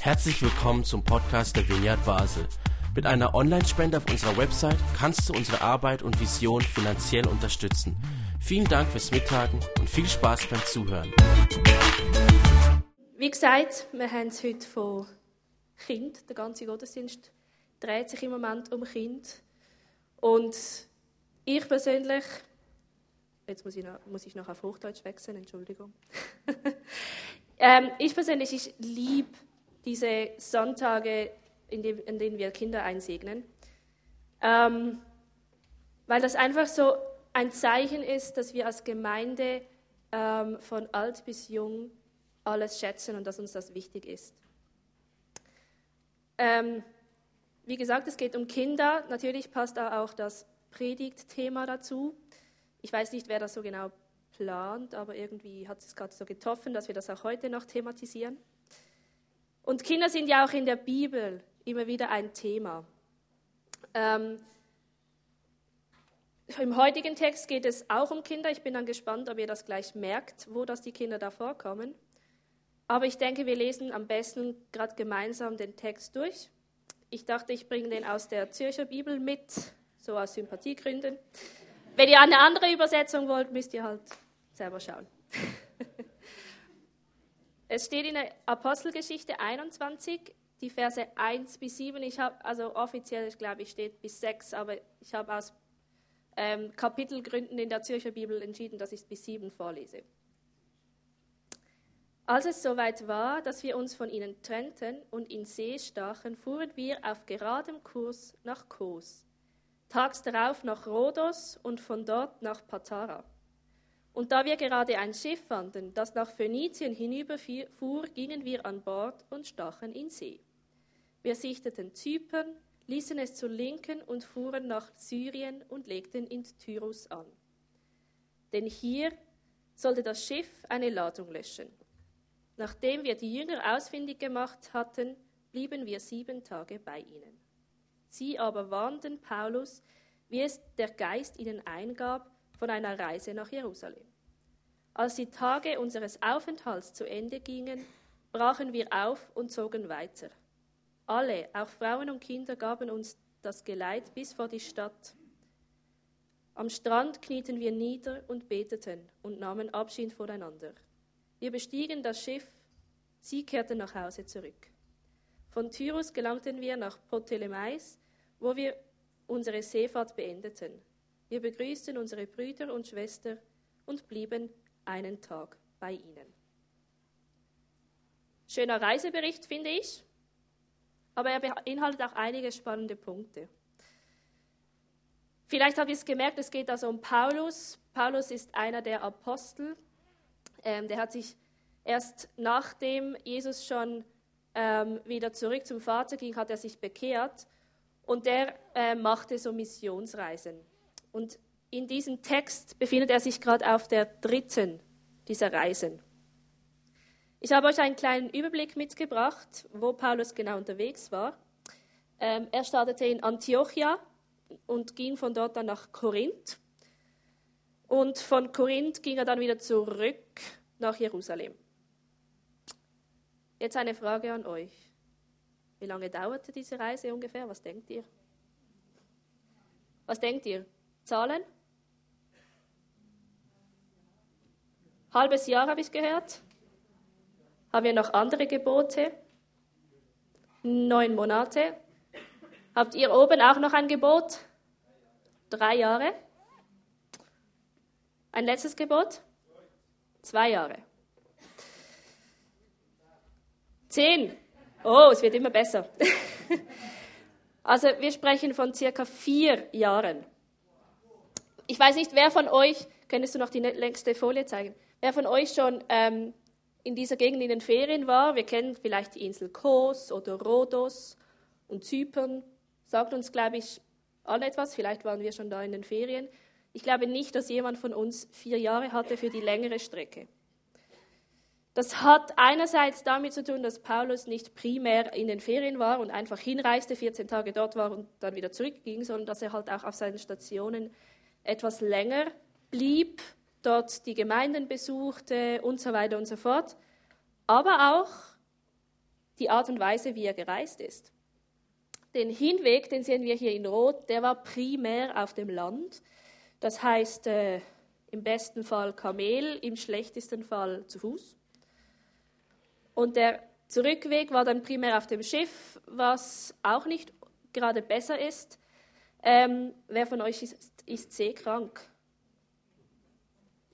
Herzlich willkommen zum Podcast der Vineyard Basel. Mit einer Online-Spende auf unserer Website kannst du unsere Arbeit und Vision finanziell unterstützen. Vielen Dank fürs Mittagen und viel Spaß beim Zuhören. Wie gesagt, wir haben es heute von Kind. Der ganze Gottesdienst dreht sich im Moment um Kind. Und ich persönlich, jetzt muss ich, noch, muss ich noch auf Hochdeutsch wechseln, Entschuldigung. ähm, ich persönlich, ich liebe diese Sonntage, in, dem, in denen wir Kinder einsegnen. Ähm, weil das einfach so ein Zeichen ist, dass wir als Gemeinde ähm, von alt bis jung alles schätzen und dass uns das wichtig ist. Ähm, wie gesagt, es geht um Kinder. Natürlich passt da auch das Predigtthema dazu. Ich weiß nicht, wer das so genau plant, aber irgendwie hat es gerade so getroffen, dass wir das auch heute noch thematisieren. Und Kinder sind ja auch in der Bibel immer wieder ein Thema. Ähm, Im heutigen Text geht es auch um Kinder. Ich bin dann gespannt, ob ihr das gleich merkt, wo das die Kinder da vorkommen. Aber ich denke, wir lesen am besten gerade gemeinsam den Text durch. Ich dachte, ich bringe den aus der Zürcher Bibel mit, so aus Sympathiegründen. Wenn ihr eine andere Übersetzung wollt, müsst ihr halt selber schauen. es steht in der Apostelgeschichte 21, die Verse 1 bis 7. Ich habe, also offiziell, ich glaube ich, steht bis 6, aber ich habe aus ähm, Kapitelgründen in der Zürcher Bibel entschieden, dass ich bis 7 vorlese. Als es soweit war, dass wir uns von ihnen trennten und in See stachen, fuhren wir auf geradem Kurs nach Kos, tags darauf nach Rhodos und von dort nach Patara. Und da wir gerade ein Schiff fanden, das nach Phönizien hinüberfuhr, gingen wir an Bord und stachen in See. Wir sichteten Zypern, ließen es zur Linken und fuhren nach Syrien und legten in Tyrus an. Denn hier sollte das Schiff eine Ladung löschen. Nachdem wir die Jünger ausfindig gemacht hatten, blieben wir sieben Tage bei ihnen. Sie aber warnten Paulus, wie es der Geist ihnen eingab, von einer Reise nach Jerusalem. Als die Tage unseres Aufenthalts zu Ende gingen, brachen wir auf und zogen weiter. Alle, auch Frauen und Kinder, gaben uns das Geleit bis vor die Stadt. Am Strand knieten wir nieder und beteten und nahmen Abschied voneinander. Wir bestiegen das Schiff, sie kehrten nach Hause zurück. Von Tyrus gelangten wir nach Ptolemais, wo wir unsere Seefahrt beendeten. Wir begrüßten unsere Brüder und Schwestern und blieben einen Tag bei ihnen. Schöner Reisebericht, finde ich, aber er beinhaltet auch einige spannende Punkte. Vielleicht habt ihr es gemerkt, es geht also um Paulus. Paulus ist einer der Apostel, ähm, der hat sich erst nachdem Jesus schon ähm, wieder zurück zum Vater ging, hat er sich bekehrt und der äh, machte so Missionsreisen. Und in diesem Text befindet er sich gerade auf der dritten dieser Reisen. Ich habe euch einen kleinen Überblick mitgebracht, wo Paulus genau unterwegs war. Ähm, er startete in Antiochia und ging von dort dann nach Korinth. Und von Korinth ging er dann wieder zurück nach Jerusalem. Jetzt eine Frage an euch. Wie lange dauerte diese Reise ungefähr? Was denkt ihr? Was denkt ihr? Zahlen? Halbes Jahr habe ich gehört. Haben wir noch andere Gebote? Neun Monate. Habt ihr oben auch noch ein Gebot? Drei Jahre. Ein letztes Gebot? Zwei Jahre. Zehn. Oh, es wird immer besser. also wir sprechen von circa vier Jahren. Ich weiß nicht, wer von euch, könntest du noch die längste Folie zeigen, wer von euch schon ähm, in dieser Gegend in den Ferien war. Wir kennen vielleicht die Insel Kos oder Rhodos und Zypern. Sagt uns, glaube ich, alle etwas. Vielleicht waren wir schon da in den Ferien. Ich glaube nicht, dass jemand von uns vier Jahre hatte für die längere Strecke. Das hat einerseits damit zu tun, dass Paulus nicht primär in den Ferien war und einfach hinreiste, 14 Tage dort war und dann wieder zurückging, sondern dass er halt auch auf seinen Stationen etwas länger blieb, dort die Gemeinden besuchte und so weiter und so fort. Aber auch, die Art und Weise, wie er gereist ist. Den Hinweg, den sehen wir hier in Rot, der war primär auf dem Land. Das heißt, äh, im besten Fall Kamel, im schlechtesten Fall zu Fuß. Und der Zurückweg war dann primär auf dem Schiff, was auch nicht gerade besser ist. Ähm, wer von euch ist, ist seekrank?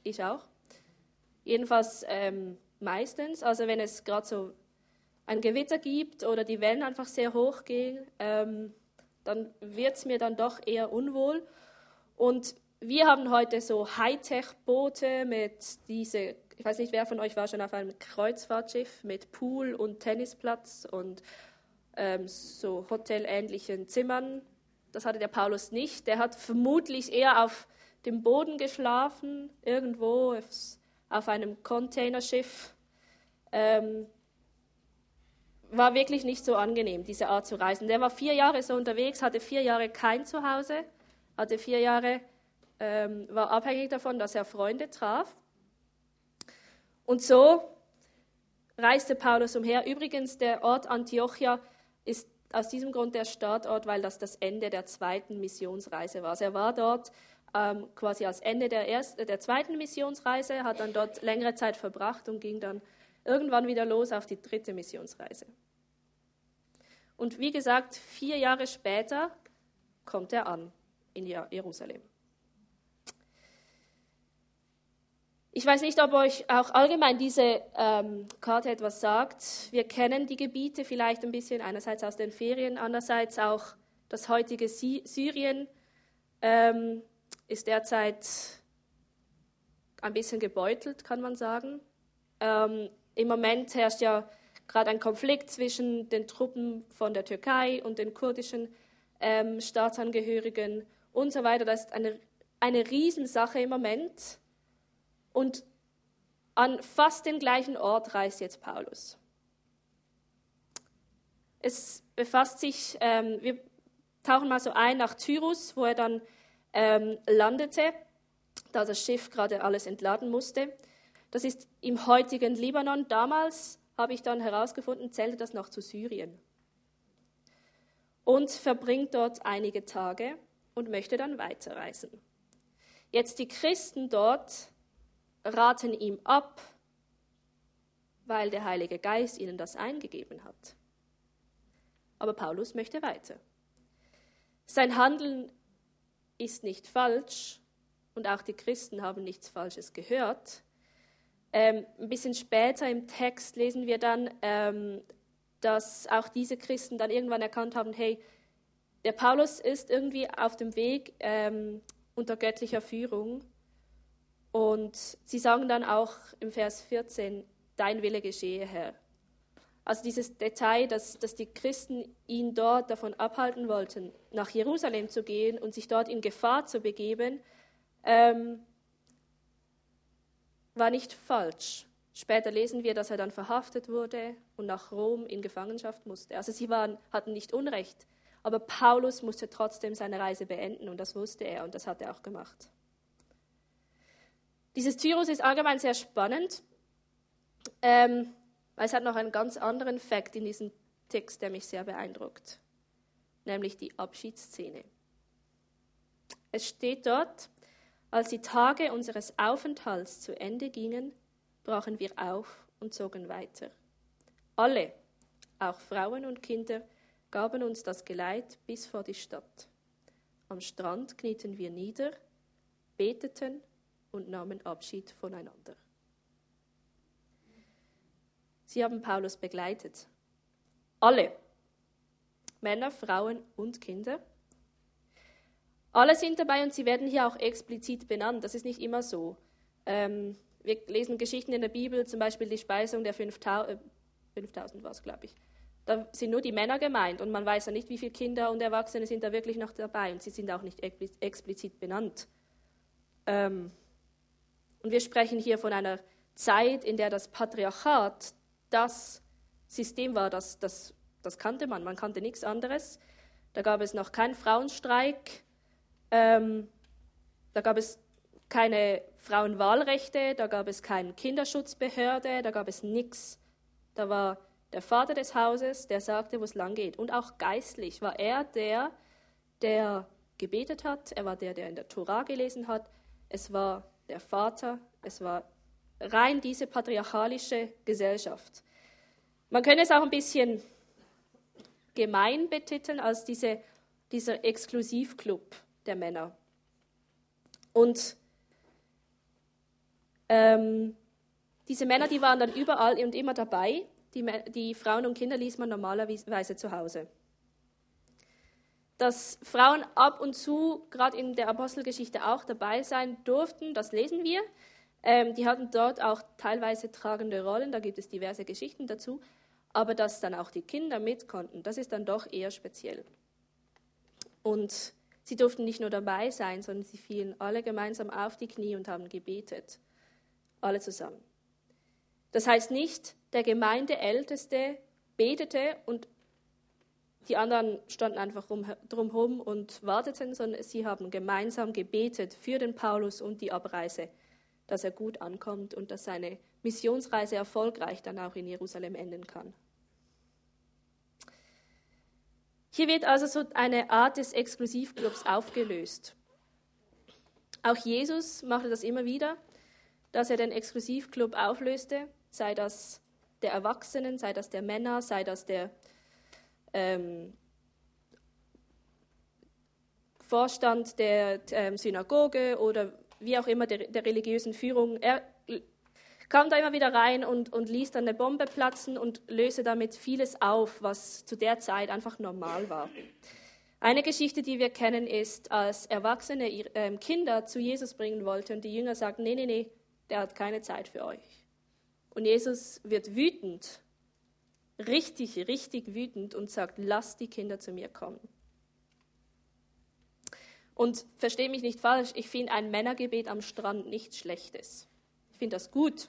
Ich auch. Jedenfalls ähm, meistens. Also wenn es gerade so ein Gewitter gibt oder die Wellen einfach sehr hoch gehen, ähm, dann wird es mir dann doch eher unwohl. Und wir haben heute so Hightech-Boote mit diese, ich weiß nicht, wer von euch war schon auf einem Kreuzfahrtschiff mit Pool und Tennisplatz und ähm, so hotelähnlichen Zimmern. Das hatte der Paulus nicht. Der hat vermutlich eher auf dem Boden geschlafen, irgendwo auf einem Containerschiff. Ähm, war wirklich nicht so angenehm, diese Art zu reisen. Der war vier Jahre so unterwegs, hatte vier Jahre kein Zuhause, hatte vier Jahre, ähm, war abhängig davon, dass er Freunde traf. Und so reiste Paulus umher. Übrigens, der Ort Antiochia ist aus diesem Grund der Startort, weil das das Ende der zweiten Missionsreise war. Er war dort ähm, quasi als Ende der, ersten, der zweiten Missionsreise, hat dann dort längere Zeit verbracht und ging dann irgendwann wieder los auf die dritte Missionsreise. Und wie gesagt, vier Jahre später kommt er an in Jerusalem. Ich weiß nicht, ob euch auch allgemein diese ähm, Karte etwas sagt. Wir kennen die Gebiete vielleicht ein bisschen, einerseits aus den Ferien, andererseits auch das heutige Syrien ähm, ist derzeit ein bisschen gebeutelt, kann man sagen. Ähm, Im Moment herrscht ja gerade ein Konflikt zwischen den Truppen von der Türkei und den kurdischen ähm, Staatsangehörigen und so weiter. Das ist eine, eine Riesensache im Moment. Und an fast den gleichen Ort reist jetzt Paulus. Es befasst sich, ähm, wir tauchen mal so ein nach Tyrus, wo er dann ähm, landete, da das Schiff gerade alles entladen musste. Das ist im heutigen Libanon. Damals habe ich dann herausgefunden, zählte das noch zu Syrien. Und verbringt dort einige Tage und möchte dann weiterreisen. Jetzt die Christen dort raten ihm ab, weil der Heilige Geist ihnen das eingegeben hat. Aber Paulus möchte weiter. Sein Handeln ist nicht falsch und auch die Christen haben nichts Falsches gehört. Ähm, ein bisschen später im Text lesen wir dann, ähm, dass auch diese Christen dann irgendwann erkannt haben, hey, der Paulus ist irgendwie auf dem Weg ähm, unter göttlicher Führung und sie sagen dann auch im Vers 14, dein Wille geschehe, Herr. Also dieses Detail, dass, dass die Christen ihn dort davon abhalten wollten, nach Jerusalem zu gehen und sich dort in Gefahr zu begeben, ähm, war nicht falsch. Später lesen wir, dass er dann verhaftet wurde und nach Rom in Gefangenschaft musste. Also sie waren, hatten nicht Unrecht. Aber Paulus musste trotzdem seine Reise beenden und das wusste er und das hat er auch gemacht. Dieses Tyrus ist allgemein sehr spannend, ähm, weil es hat noch einen ganz anderen Fakt in diesem Text, der mich sehr beeindruckt, nämlich die Abschiedsszene. Es steht dort, als die Tage unseres Aufenthalts zu Ende gingen, brachen wir auf und zogen weiter. Alle, auch Frauen und Kinder, gaben uns das Geleit bis vor die Stadt. Am Strand knieten wir nieder, beteten und nahmen Abschied voneinander. Sie haben Paulus begleitet. Alle, Männer, Frauen und Kinder. Alle sind dabei und sie werden hier auch explizit benannt. Das ist nicht immer so. Ähm, wir lesen Geschichten in der Bibel, zum Beispiel die Speisung der 5000, äh, 5000 war es, glaube ich. Da sind nur die Männer gemeint und man weiß ja nicht, wie viele Kinder und Erwachsene sind da wirklich noch dabei und sie sind auch nicht explizit benannt. Ähm, und wir sprechen hier von einer Zeit, in der das Patriarchat das System war, das, das, das kannte man. Man kannte nichts anderes. Da gab es noch keinen Frauenstreik, ähm, da gab es keine Frauenwahlrechte, da gab es keine Kinderschutzbehörde, da gab es nichts. Da war der Vater des Hauses, der sagte, wo es lang geht. Und auch geistlich war er der, der gebetet hat, er war der, der in der Tora gelesen hat, es war der Vater, es war rein diese patriarchalische Gesellschaft. Man könnte es auch ein bisschen gemein betiteln als diese, dieser Exklusivclub der Männer. Und ähm, diese Männer, die waren dann überall und immer dabei. Die, die Frauen und Kinder ließ man normalerweise zu Hause. Dass Frauen ab und zu, gerade in der Apostelgeschichte, auch dabei sein durften, das lesen wir. Ähm, die hatten dort auch teilweise tragende Rollen, da gibt es diverse Geschichten dazu. Aber dass dann auch die Kinder mit konnten, das ist dann doch eher speziell. Und sie durften nicht nur dabei sein, sondern sie fielen alle gemeinsam auf die Knie und haben gebetet. Alle zusammen. Das heißt nicht, der Gemeindeälteste betete und die anderen standen einfach drumherum und warteten, sondern sie haben gemeinsam gebetet für den Paulus und die Abreise, dass er gut ankommt und dass seine Missionsreise erfolgreich dann auch in Jerusalem enden kann. Hier wird also so eine Art des Exklusivclubs aufgelöst. Auch Jesus machte das immer wieder, dass er den Exklusivclub auflöste, sei das der Erwachsenen, sei das der Männer, sei das der ähm, Vorstand der ähm, Synagoge oder wie auch immer der, der, religiösen Führung. Er kam da immer wieder rein und, und ließ dann eine Bombe platzen und löse damit vieles auf, was zu der Zeit einfach normal war. Eine Geschichte, die wir kennen, ist, als Erwachsene äh, Kinder zu Jesus bringen wollte und die Jünger sagten, nee, nee, nee, der hat keine Zeit für euch. Und Jesus wird wütend, richtig, richtig wütend und sagt, lasst die Kinder zu mir kommen. Und verstehe mich nicht falsch, ich finde ein Männergebet am Strand nichts Schlechtes. Ich finde das gut,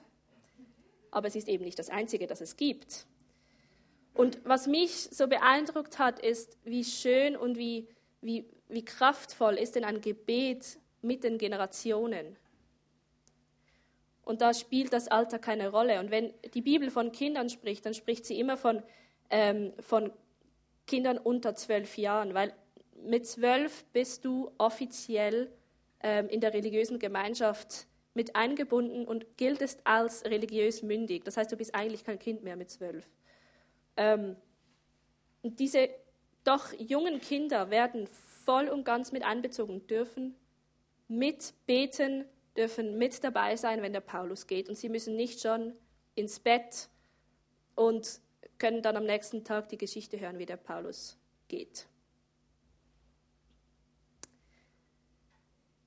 aber es ist eben nicht das Einzige, das es gibt. Und was mich so beeindruckt hat, ist, wie schön und wie, wie, wie kraftvoll ist denn ein Gebet mit den Generationen. Und da spielt das Alter keine Rolle. Und wenn die Bibel von Kindern spricht, dann spricht sie immer von, ähm, von Kindern unter zwölf Jahren, weil mit zwölf bist du offiziell ähm, in der religiösen Gemeinschaft mit eingebunden und giltest als religiös mündig. Das heißt, du bist eigentlich kein Kind mehr mit zwölf. Ähm, und diese doch jungen Kinder werden voll und ganz mit einbezogen, dürfen mitbeten, dürfen mit dabei sein, wenn der Paulus geht. Und sie müssen nicht schon ins Bett und können dann am nächsten Tag die Geschichte hören, wie der Paulus geht.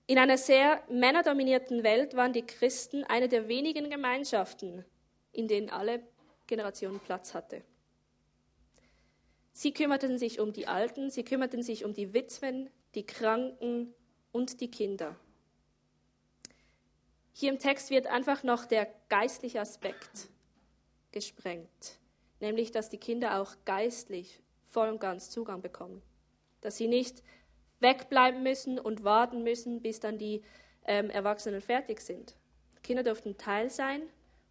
In einer sehr männerdominierten Welt waren die Christen eine der wenigen Gemeinschaften, in denen alle Generationen Platz hatte. Sie kümmerten sich um die Alten, sie kümmerten sich um die Witwen, die Kranken und die Kinder. Hier im Text wird einfach noch der geistliche Aspekt gesprengt, nämlich dass die Kinder auch geistlich voll und ganz Zugang bekommen, dass sie nicht wegbleiben müssen und warten müssen, bis dann die ähm, Erwachsenen fertig sind. Kinder durften Teil sein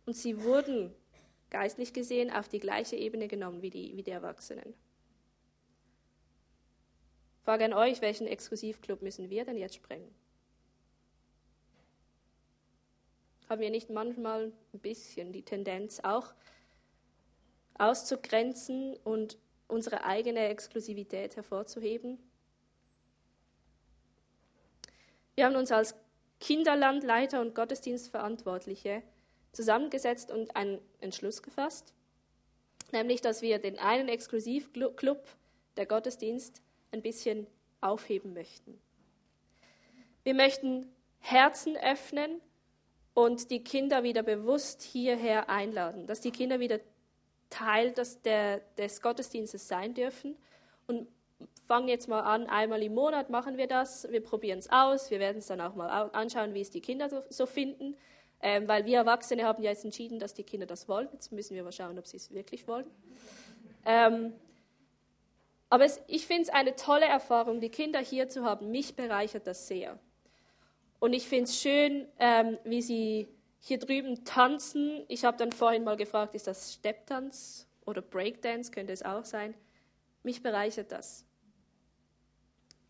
und sie wurden geistlich gesehen auf die gleiche Ebene genommen wie die, wie die Erwachsenen. Frage an euch, welchen Exklusivclub müssen wir denn jetzt sprengen? Haben wir nicht manchmal ein bisschen die Tendenz, auch auszugrenzen und unsere eigene Exklusivität hervorzuheben? Wir haben uns als Kinderlandleiter und Gottesdienstverantwortliche zusammengesetzt und einen Entschluss gefasst, nämlich dass wir den einen Exklusivclub, der Gottesdienst, ein bisschen aufheben möchten. Wir möchten Herzen öffnen und die Kinder wieder bewusst hierher einladen, dass die Kinder wieder Teil des, der, des Gottesdienstes sein dürfen. Und fangen jetzt mal an, einmal im Monat machen wir das, wir probieren es aus, wir werden es dann auch mal anschauen, wie es die Kinder so, so finden, ähm, weil wir Erwachsene haben ja jetzt entschieden, dass die Kinder das wollen. Jetzt müssen wir mal schauen, ob sie es wirklich wollen. Ähm, aber es, ich finde es eine tolle Erfahrung, die Kinder hier zu haben. Mich bereichert das sehr. Und ich finde es schön, ähm, wie sie hier drüben tanzen. Ich habe dann vorhin mal gefragt, ist das Stepptanz oder Breakdance könnte es auch sein. Mich bereichert das.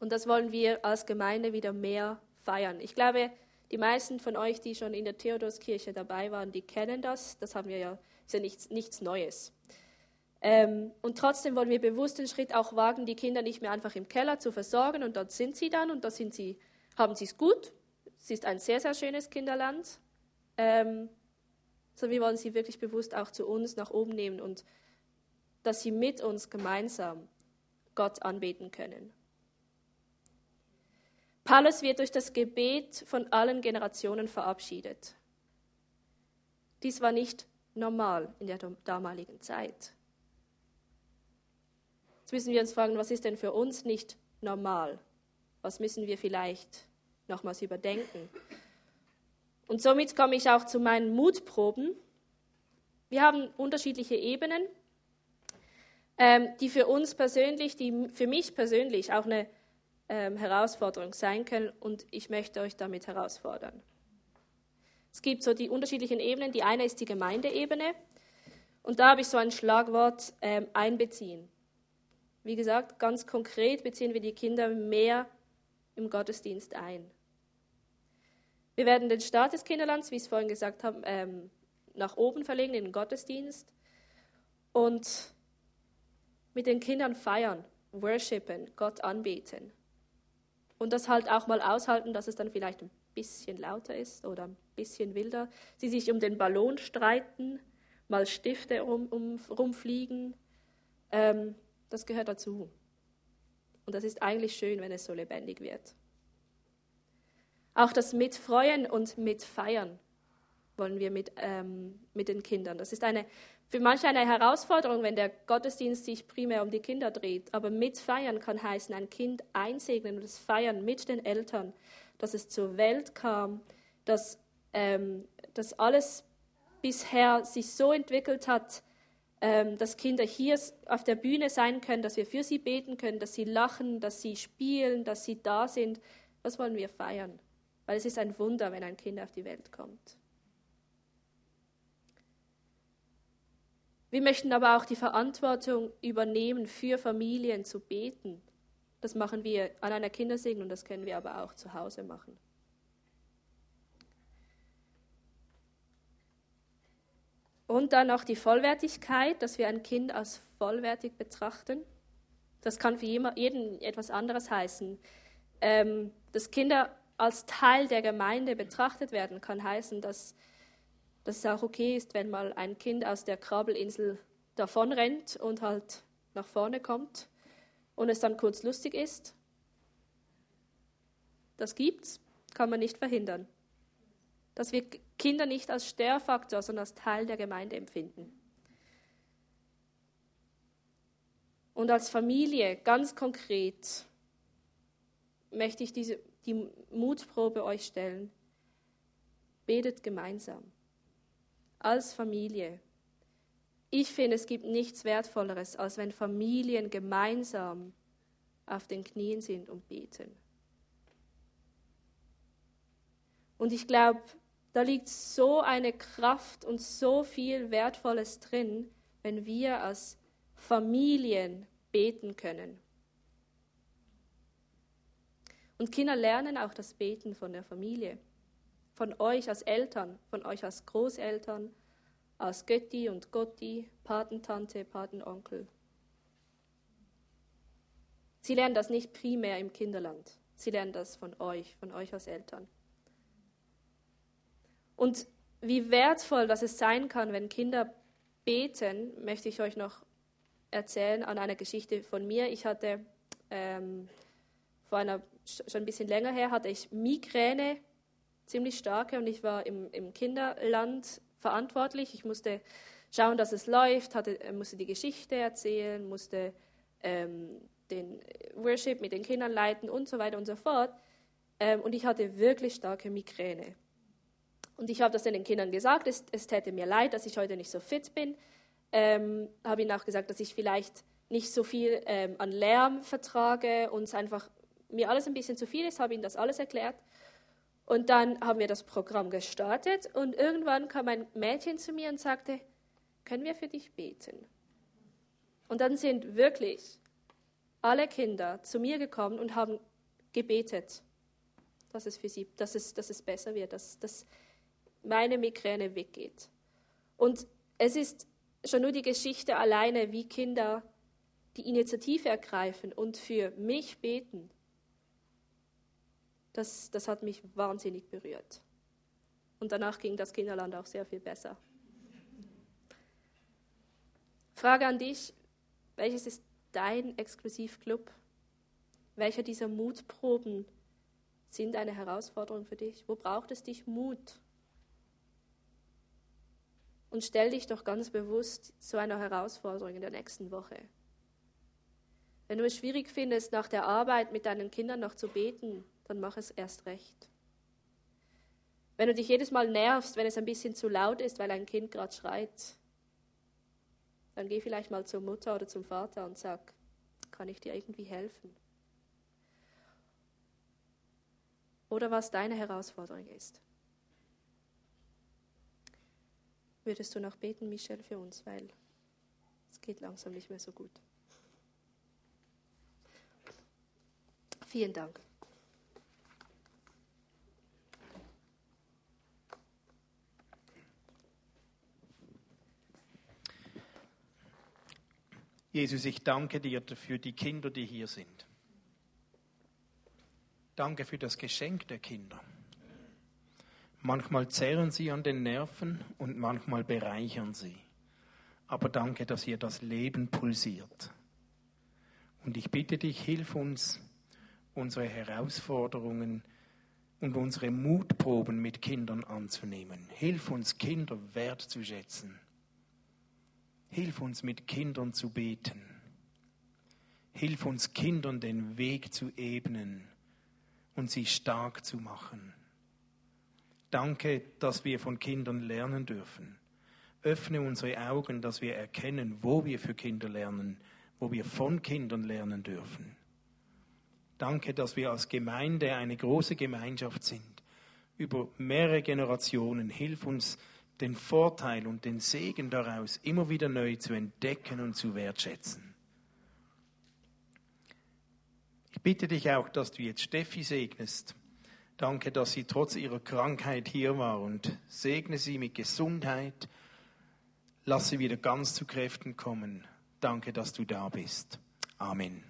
Und das wollen wir als Gemeinde wieder mehr feiern. Ich glaube, die meisten von euch, die schon in der Theodoskirche dabei waren, die kennen das. Das haben wir ja, ist ja nichts, nichts Neues. Ähm, und trotzdem wollen wir bewusst den Schritt auch wagen, die Kinder nicht mehr einfach im Keller zu versorgen und dort sind sie dann und da sind sie, haben sie es gut. Es ist ein sehr, sehr schönes Kinderland. Ähm, sondern wir wollen sie wirklich bewusst auch zu uns nach oben nehmen und dass sie mit uns gemeinsam Gott anbeten können. Paulus wird durch das Gebet von allen Generationen verabschiedet. Dies war nicht normal in der damaligen Zeit. Jetzt müssen wir uns fragen, was ist denn für uns nicht normal? Was müssen wir vielleicht nochmals überdenken? Und somit komme ich auch zu meinen Mutproben. Wir haben unterschiedliche Ebenen, ähm, die für uns persönlich, die für mich persönlich auch eine ähm, Herausforderung sein können und ich möchte euch damit herausfordern. Es gibt so die unterschiedlichen Ebenen. Die eine ist die Gemeindeebene und da habe ich so ein Schlagwort ähm, einbeziehen. Wie gesagt, ganz konkret beziehen wir die Kinder mehr im Gottesdienst ein. Wir werden den Start des Kinderlands, wie ich es vorhin gesagt habe, ähm, nach oben verlegen in den Gottesdienst und mit den Kindern feiern, worshipen, Gott anbeten. Und das halt auch mal aushalten, dass es dann vielleicht ein bisschen lauter ist oder ein bisschen wilder. Sie sich um den Ballon streiten, mal Stifte um, um, rumfliegen. Ähm, das gehört dazu. Und das ist eigentlich schön, wenn es so lebendig wird. Auch das Mitfreuen und Mitfeiern wollen wir mit, ähm, mit den Kindern. Das ist eine, für manche eine Herausforderung, wenn der Gottesdienst sich primär um die Kinder dreht. Aber mitfeiern kann heißen, ein Kind einsegnen und das Feiern mit den Eltern, dass es zur Welt kam, dass, ähm, dass alles bisher sich so entwickelt hat, ähm, dass Kinder hier auf der Bühne sein können, dass wir für sie beten können, dass sie lachen, dass sie spielen, dass sie da sind. Das wollen wir feiern, weil es ist ein Wunder, wenn ein Kind auf die Welt kommt. Wir möchten aber auch die Verantwortung übernehmen, für Familien zu beten. Das machen wir an einer Kindersegnung das können wir aber auch zu Hause machen. Und dann auch die Vollwertigkeit, dass wir ein Kind als vollwertig betrachten. Das kann für jeden etwas anderes heißen. Ähm, dass Kinder als Teil der Gemeinde betrachtet werden, kann heißen, dass dass es auch okay ist, wenn mal ein Kind aus der Krabelinsel davonrennt und halt nach vorne kommt und es dann kurz lustig ist. Das gibt's, kann man nicht verhindern. Dass wir Kinder nicht als Störfaktor, sondern als Teil der Gemeinde empfinden. Und als Familie, ganz konkret, möchte ich diese, die Mutprobe euch stellen. Betet gemeinsam als Familie. Ich finde, es gibt nichts Wertvolleres, als wenn Familien gemeinsam auf den Knien sind und beten. Und ich glaube, da liegt so eine Kraft und so viel Wertvolles drin, wenn wir als Familien beten können. Und Kinder lernen auch das Beten von der Familie von euch als Eltern, von euch als Großeltern, als Götti und Gotti, Patentante, Patenonkel. Sie lernen das nicht primär im Kinderland. Sie lernen das von euch, von euch als Eltern. Und wie wertvoll das es sein kann, wenn Kinder beten, möchte ich euch noch erzählen an einer Geschichte von mir. Ich hatte ähm, vor einer, schon ein bisschen länger her, hatte ich Migräne ziemlich starke und ich war im, im Kinderland verantwortlich. Ich musste schauen, dass es läuft, hatte, äh, musste die Geschichte erzählen, musste ähm, den Worship mit den Kindern leiten und so weiter und so fort. Ähm, und ich hatte wirklich starke Migräne. Und ich habe das den Kindern gesagt, es, es täte mir leid, dass ich heute nicht so fit bin. Ähm, habe ihnen auch gesagt, dass ich vielleicht nicht so viel ähm, an Lärm vertrage und es einfach mir alles ein bisschen zu viel ist, habe ihnen das alles erklärt. Und dann haben wir das Programm gestartet und irgendwann kam ein Mädchen zu mir und sagte, können wir für dich beten? Und dann sind wirklich alle Kinder zu mir gekommen und haben gebetet, dass es für sie, dass es, dass es besser wird, dass, dass meine Migräne weggeht. Und es ist schon nur die Geschichte alleine, wie Kinder die Initiative ergreifen und für mich beten. Das, das hat mich wahnsinnig berührt. Und danach ging das Kinderland auch sehr viel besser. Frage an dich, welches ist dein Exklusivclub? Welcher dieser Mutproben sind eine Herausforderung für dich? Wo braucht es dich Mut? Und stell dich doch ganz bewusst so einer Herausforderung in der nächsten Woche. Wenn du es schwierig findest, nach der Arbeit mit deinen Kindern noch zu beten, dann mach es erst recht. Wenn du dich jedes Mal nervst, wenn es ein bisschen zu laut ist, weil ein Kind gerade schreit, dann geh vielleicht mal zur Mutter oder zum Vater und sag, kann ich dir irgendwie helfen? Oder was deine Herausforderung ist. Würdest du noch beten, Michel, für uns, weil es geht langsam nicht mehr so gut. Vielen Dank. Jesus, ich danke dir für die Kinder, die hier sind. Danke für das Geschenk der Kinder. Manchmal zehren sie an den Nerven und manchmal bereichern sie. Aber danke, dass hier das Leben pulsiert. Und ich bitte dich, hilf uns, unsere Herausforderungen und unsere Mutproben mit Kindern anzunehmen. Hilf uns, Kinder wertzuschätzen Hilf uns mit Kindern zu beten. Hilf uns Kindern den Weg zu ebnen und sie stark zu machen. Danke, dass wir von Kindern lernen dürfen. Öffne unsere Augen, dass wir erkennen, wo wir für Kinder lernen, wo wir von Kindern lernen dürfen. Danke, dass wir als Gemeinde eine große Gemeinschaft sind. Über mehrere Generationen. Hilf uns, den Vorteil und den Segen daraus immer wieder neu zu entdecken und zu wertschätzen. Ich bitte dich auch, dass du jetzt Steffi segnest. Danke, dass sie trotz ihrer Krankheit hier war und segne sie mit Gesundheit. Lass sie wieder ganz zu Kräften kommen. Danke, dass du da bist. Amen.